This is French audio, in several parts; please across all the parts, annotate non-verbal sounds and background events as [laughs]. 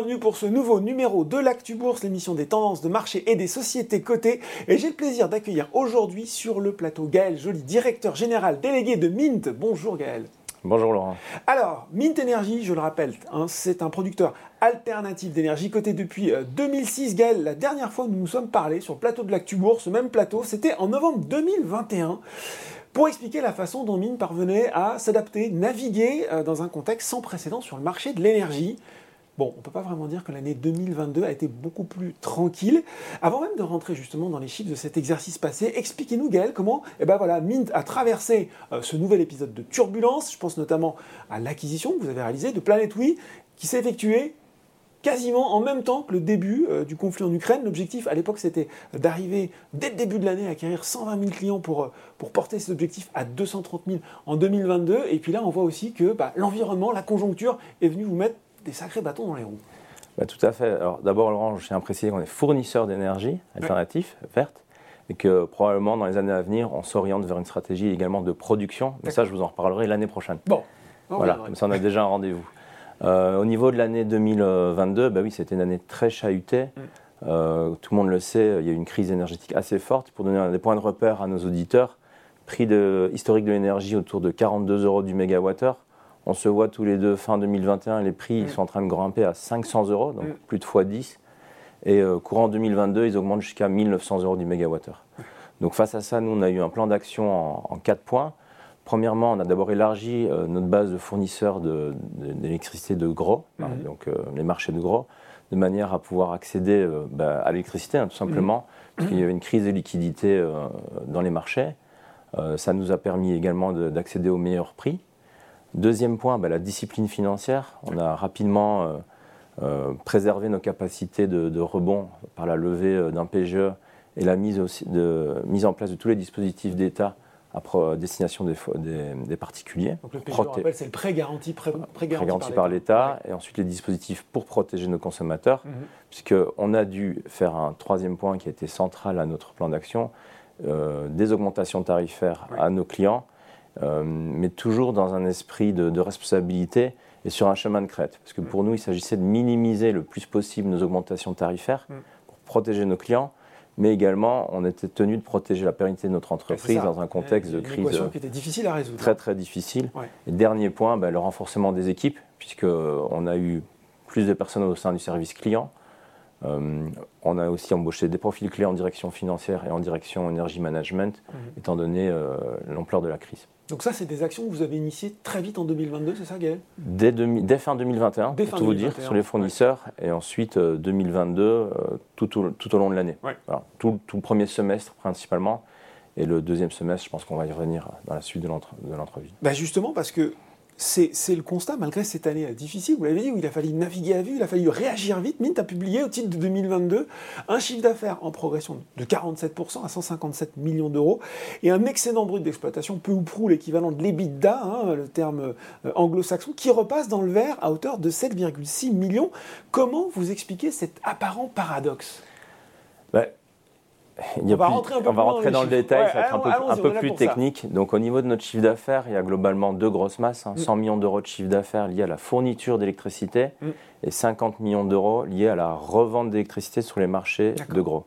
bienvenue pour ce nouveau numéro de l'Actu Bourse, l'émission des tendances de marché et des sociétés cotées. Et j'ai le plaisir d'accueillir aujourd'hui sur le plateau Gaël Joly, directeur général délégué de Mint. Bonjour Gaël. Bonjour Laurent. Alors, Mint Energy, je le rappelle, hein, c'est un producteur alternatif d'énergie coté depuis 2006. Euh, Gaël, la dernière fois où nous nous sommes parlé sur le plateau de l'Actu Bourse, ce même plateau, c'était en novembre 2021 pour expliquer la façon dont Mine parvenait à s'adapter, naviguer euh, dans un contexte sans précédent sur le marché de l'énergie. Bon, on ne peut pas vraiment dire que l'année 2022 a été beaucoup plus tranquille. Avant même de rentrer justement dans les chiffres de cet exercice passé, expliquez-nous Gaël comment eh ben voilà, Mint a traversé euh, ce nouvel épisode de turbulence. Je pense notamment à l'acquisition que vous avez réalisée de Planet qui s'est effectuée quasiment en même temps que le début euh, du conflit en Ukraine. L'objectif à l'époque c'était d'arriver dès le début de l'année à acquérir 120 000 clients pour, euh, porter cet objectif à 230 000 en 2022. Et puis là on voit aussi que bah, l'environnement, la conjoncture est venue vous mettre des sacrés bâtons dans les roues. Bah, tout à fait. Alors d'abord Laurent, je tiens à préciser qu'on est fournisseur d'énergie alternatif, verte et que probablement dans les années à venir, on s'oriente vers une stratégie également de production. Mais ça, je vous en reparlerai l'année prochaine. Bon. Voilà, comme ça on a déjà un rendez-vous. Euh, au niveau de l'année 2022, bah oui, c'était une année très chahutée. Mm. Euh, tout le monde le sait, il y a eu une crise énergétique assez forte. Pour donner des points de repère à nos auditeurs, prix de, historique de l'énergie autour de 42 euros du mégawattheure. On se voit tous les deux fin 2021, les prix mm. sont en train de grimper à 500 euros, donc mm. plus de fois 10. Et euh, courant 2022, ils augmentent jusqu'à 1900 euros du mégawattheure. Donc face à ça, nous, on a eu un plan d'action en, 4 points. Premièrement, on a d'abord élargi euh, notre base de fournisseurs d'électricité de, gros, hein, mhm. donc euh, les marchés de gros, de manière à pouvoir accéder bah, à l'électricité, hein, tout simplement, parce qu'il y avait une crise de liquidité dans les marchés. ça nous a permis également d'accéder aux meilleurs prix. Deuxième point, bah, la discipline financière. On a rapidement préservé nos capacités de, rebond par la levée d'un PGE et la mise, aussi de, mise en place de tous les dispositifs d'État à destination des, des, particuliers. Donc le PGE, c'est le prêt garanti, prêt, garanti, par l'État, et ensuite les dispositifs pour protéger nos consommateurs, mhm. puisqu'on a dû faire un troisième point qui a été central à notre plan d'action, euh, des augmentations tarifaires à nos clients, euh, mais toujours dans un esprit de, responsabilité et sur un chemin de crête. Parce que pour nous, il s'agissait de minimiser le plus possible nos augmentations tarifaires mhm. pour protéger nos clients, mais également on était tenu de protéger la pérennité de notre entreprise dans un contexte de crise qui était difficile à résoudre. très très difficile. Et dernier point, ben, le renforcement des équipes, puisqu'on a eu plus de personnes au sein du service client. Euh, on a aussi embauché des profils clés en direction financière et en direction énergie management, mhm. étant donné euh, l'ampleur de la crise. Donc ça, c'est des actions que vous avez initiées très vite en 2022, c'est ça Gaël? Dès, dès, fin 2021, pour tout vous dire, sur les fournisseurs, et ensuite 2022, euh, tout, au, tout, au long de l'année. tout, tout, le premier semestre principalement, et le deuxième semestre, je pense qu'on va y revenir dans la suite de l'entrevue. Bah justement, parce que c'est le constat, malgré cette année difficile, vous l'avez dit, où il a fallu naviguer à vue, il a fallu réagir vite. Mint a publié au titre de 2022 un chiffre d'affaires en progression de 47% à 157 millions d'euros et un excédent brut d'exploitation, peu ou prou l'équivalent de l'EBITDA, hein, le terme euh, anglo-saxon, qui repasse dans le vert à hauteur de 7,6 millions. Comment vous expliquez cet apparent paradoxe? Bah, on va rentrer, dans, le détail, ça va être un peu, plus technique. Donc au niveau de notre chiffre d'affaires, il y a globalement deux grosses masses, 100 hein. mm. millions d'euros de chiffre d'affaires liés à la fourniture d'électricité mm. et 50 millions d'euros liés à la revente d'électricité sur les marchés de gros.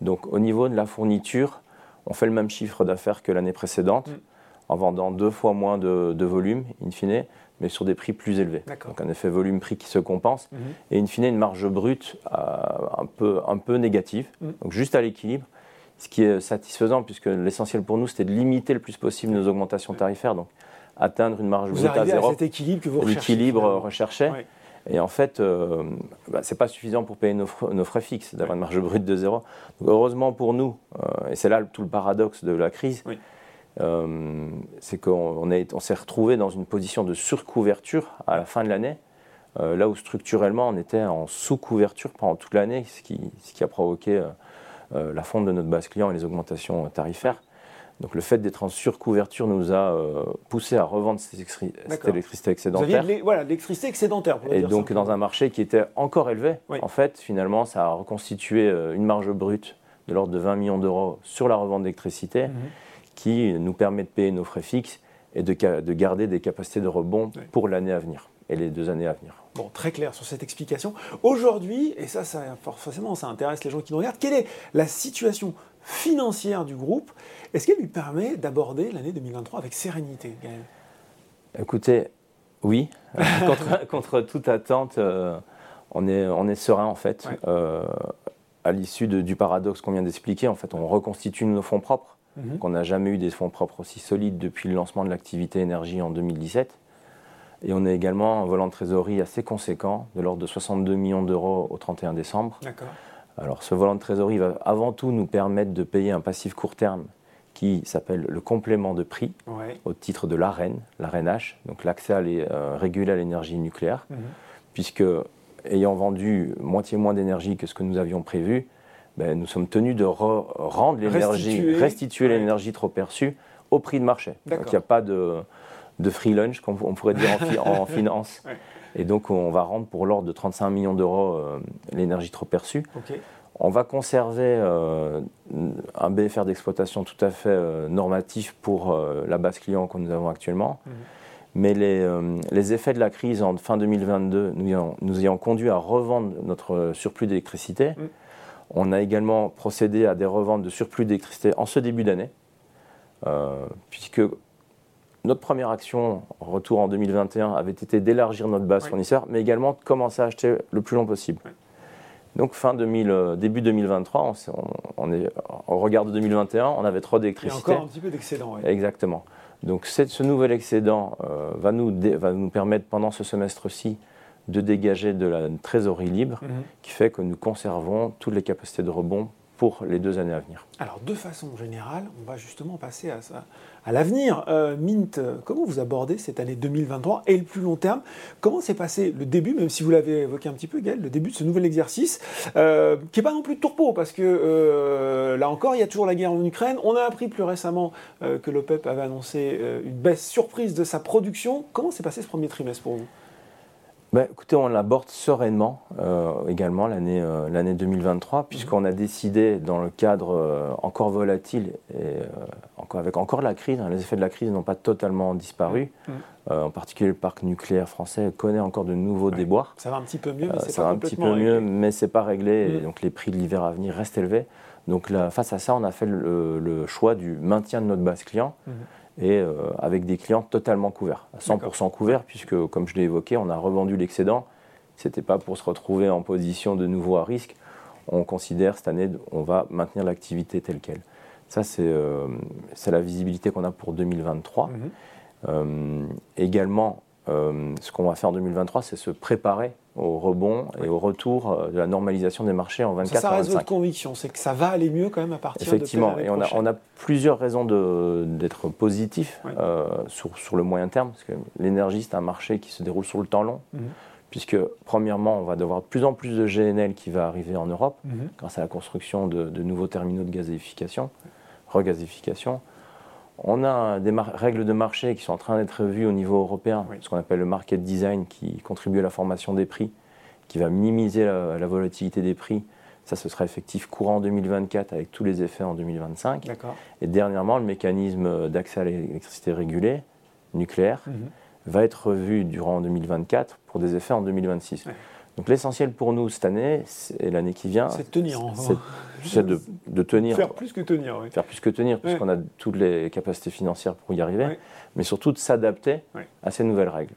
Donc au niveau de la fourniture, on fait le même chiffre d'affaires que l'année précédente, mm. En vendant deux fois moins de, volume, in fine, mais sur des prix plus élevés. Donc un effet volume-prix qui se compense, mhm. et in fine une marge brute euh, un, peu, un peu négative, mhm. donc juste à l'équilibre, ce qui est satisfaisant puisque l'essentiel pour nous c'était de limiter le plus possible nos augmentations tarifaires, donc atteindre une marge brute à zéro. À cet équilibre que vous recherchez. L'équilibre recherché. Et en fait, euh, bah, ce n'est pas suffisant pour payer nos, frais, fixes, d'avoir une marge brute de zéro. Donc, heureusement pour nous, euh, et c'est là tout le paradoxe de la crise, euh, c'est qu'on on s'est retrouvé dans une position de surcouverture à la fin de l'année, euh, là où structurellement on était en sous-couverture pendant toute l'année, ce qui, ce qui, a provoqué euh, la fonte de notre base client et les augmentations tarifaires. Donc le fait d'être en surcouverture nous a poussé à revendre cette, électricité excédentaire. voilà, l'électricité excédentaire. et donc dans un marché qui était encore élevé, en fait, finalement, ça a reconstitué une marge brute de l'ordre de 20 millions d'euros sur la revente d'électricité. Mhm qui nous permet de payer nos frais fixes et de, de garder des capacités de rebond pour l'année à venir et les deux années à venir. Bon, très clair sur cette explication. Aujourd'hui, et ça, ça, forcément, ça intéresse les gens qui nous regardent, quelle est la situation financière du groupe? Est-ce qu'elle lui permet d'aborder l'année 2023 avec sérénité, Gaël? Écoutez, oui. [laughs] contre, toute attente, euh, on, est, on est serein en fait. Euh, à l'issue du paradoxe qu'on vient d'expliquer, en fait, on reconstitue nos fonds propres. Mhm. qu'on n'a jamais eu des fonds propres aussi solides depuis le lancement de l'activité énergie en 2017. Et on a également un volant de trésorerie assez conséquent, de l'ordre de 62 millions d'euros au 31 décembre. Alors ce volant de trésorerie va avant tout nous permettre de payer un passif court terme qui s'appelle le complément de prix au titre de l'AREN, l'AREN H, donc l'accès euh, régulé à l'énergie nucléaire, mhm. puisque ayant vendu moitié moins d'énergie que ce que nous avions prévu, ben, nous sommes tenus de rendre l'énergie, restituer, l'énergie trop perçue au prix de marché. Donc il n'y a pas de, de, free lunch, comme on pourrait dire en, [laughs] finance. Et donc on va rendre pour l'ordre de 35 millions d'euros euh, l'énergie trop perçue. On va conserver euh, un BFR d'exploitation tout à fait euh, normatif pour la base client que nous avons actuellement. Mhm. Mais les, les, effets de la crise en fin 2022 nous ayant, nous ayant conduit à revendre notre surplus d'électricité, mhm. On a également procédé à des reventes de surplus d'électricité en ce début d'année, euh, puisque notre première action, retour en 2021, avait été d'élargir notre base fournisseur, mais également de commencer à acheter le plus long possible. Donc fin 2000, euh, début 2023, on, est, au regard de 2021, on avait trop d'électricité. Encore un petit peu d'excédent. Exactement. Donc ce nouvel excédent euh, va, nous va nous permettre pendant ce semestre-ci de dégager de la trésorerie libre mhm. qui fait que nous conservons toutes les capacités de rebond pour les deux années à venir. Alors, de façon générale, on va justement passer à, ça, à l'avenir. Euh, Mint, comment vous abordez cette année 2023 et le plus long terme? Comment s'est passé le début, même si vous l'avez évoqué un petit peu, Gaël, le début de ce nouvel exercice, euh, qui n'est pas non plus de tourpeau, parce que euh, là encore, il y a toujours la guerre en Ukraine. On a appris plus récemment que l'OPEP avait annoncé une baisse surprise de sa production. Comment s'est passé ce premier trimestre pour vous? Bah, écoutez, on l'aborde sereinement euh, également l'année euh, l'année 2023, puisqu'on a décidé, dans le cadre euh, encore volatile et encore, avec encore la crise, hein, les effets de la crise n'ont pas totalement disparu. en particulier, le parc nucléaire français connaît encore de nouveaux déboires. Ça va un petit peu mieux, mais c'est pas va un petit peu mieux, mais c'est pas réglé. Et donc les prix de l'hiver à venir restent élevés. Donc face à ça, on a fait le, choix du maintien de notre base client et euh, avec des clients totalement couverts, à 100% couverts, puisque, comme je l'ai évoqué, on a revendu l'excédent. Ce n'était pas pour se retrouver en position de nouveau à risque. On considère cette année, on va maintenir l'activité telle qu'elle. Ça, c'est euh, la visibilité qu'on a pour 2023. Mhm. Euh, également, ce qu'on va faire en 2023, c'est se préparer au rebond et au retour euh, de la normalisation des marchés en 24 Ça, ça reste votre conviction, c'est que ça va aller mieux quand même à partir Effectivement, et on a, on a, plusieurs raisons d'être positif euh, sur, sur, le moyen terme, parce que l'énergie, c'est un marché qui se déroule sur le temps long. Mhm. Puisque, premièrement, on va devoir de plus en plus de GNL qui va arriver en Europe, mhm. grâce à la construction de, de nouveaux terminaux de gazéification, regazéification. On a des règles de marché qui sont en train d'être revues au niveau européen, ce qu'on appelle le market design, qui contribue à la formation des prix, qui va minimiser la, volatilité des prix. Ça, ce sera effectif courant 2024 avec tous les effets en 2025. Et dernièrement, le mécanisme d'accès à l'électricité régulée, nucléaire, mhm. va être revu durant 2024 pour des effets en 2026. Donc l'essentiel pour nous cette année et l'année qui vient, c'est de tenir. C'est de, tenir. Faire plus que tenir. Oui. Faire plus que tenir, puisqu'on a toutes les capacités financières pour y arriver, mais surtout de s'adapter à ces nouvelles règles.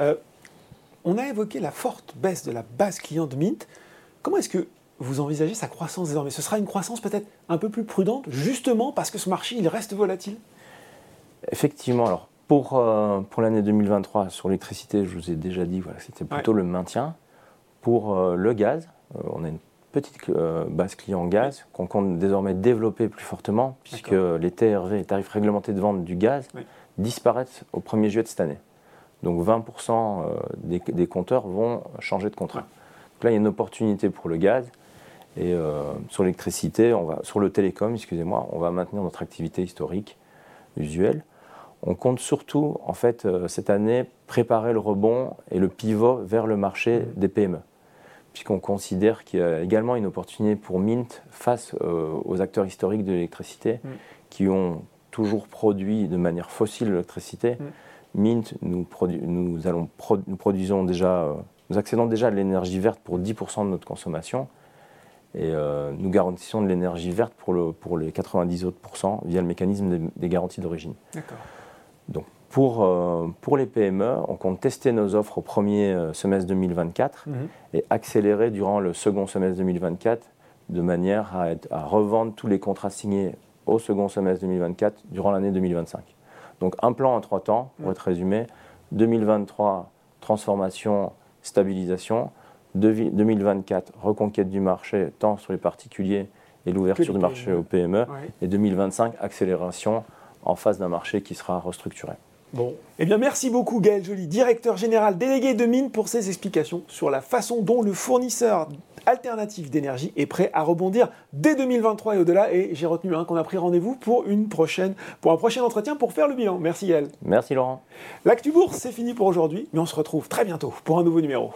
Euh, on a évoqué la forte baisse de la base client de Mint. Comment est-ce que vous envisagez sa croissance désormais? Ce sera une croissance peut-être un peu plus prudente, justement parce que ce marché il reste volatile? Effectivement. Alors pour, euh, pour l'année 2023, sur l'électricité, je vous ai déjà dit, voilà, c'était plutôt le maintien. Pour euh, le gaz, euh, on a une petite base client gaz qu'on compte désormais développer plus fortement, puisque les TRV, les tarifs réglementés de vente du gaz, disparaissent au 1er juillet de cette année. Donc 20% des, des, compteurs vont changer de contrat. Donc là, il y a une opportunité pour le gaz. Et sur l'électricité, sur le télécom, excusez-moi, on va maintenir notre activité historique, usuelle. On compte surtout, en fait, euh, cette année, préparer le rebond et le pivot vers le marché des PME, puisqu'on considère qu'il y a également une opportunité pour Mint face euh, aux acteurs historiques de l'électricité mmh. qui ont toujours produit de manière fossile l'électricité. Mmh. Mint, nous, nous, allons nous produisons déjà, nous accédons déjà à l'énergie verte pour 10% de notre consommation. Et nous garantissons de l'énergie verte pour, le, pour les 90 autres via le mécanisme des, des garanties d'origine. D'accord. Donc pour, euh, pour les PME, on compte tester nos offres au premier euh, semestre 2024 mhm. et accélérer durant le second semestre 2024 de manière à, à, revendre tous les contrats signés au second semestre 2024 durant l'année 2025. Donc un plan en trois temps, pour mhm. être résumé. 2023, transformation, stabilisation. 2024, reconquête du marché, tant sur les particuliers et l'ouverture du marché aux PME. Et 2025, accélération en face d'un marché qui sera restructuré. Bon. Eh bien, merci beaucoup Gaël Joly, directeur général délégué de Mine, pour ces explications sur la façon dont le fournisseur alternatif d'énergie est prêt à rebondir dès 2023 et au-delà. Et j'ai retenu qu'on a pris rendez-vous pour, une prochaine, pour un prochain entretien pour faire le bilan. Merci Gaël. Merci Laurent. L'actu bourse, c'est fini pour aujourd'hui, mais on se retrouve très bientôt pour un nouveau numéro.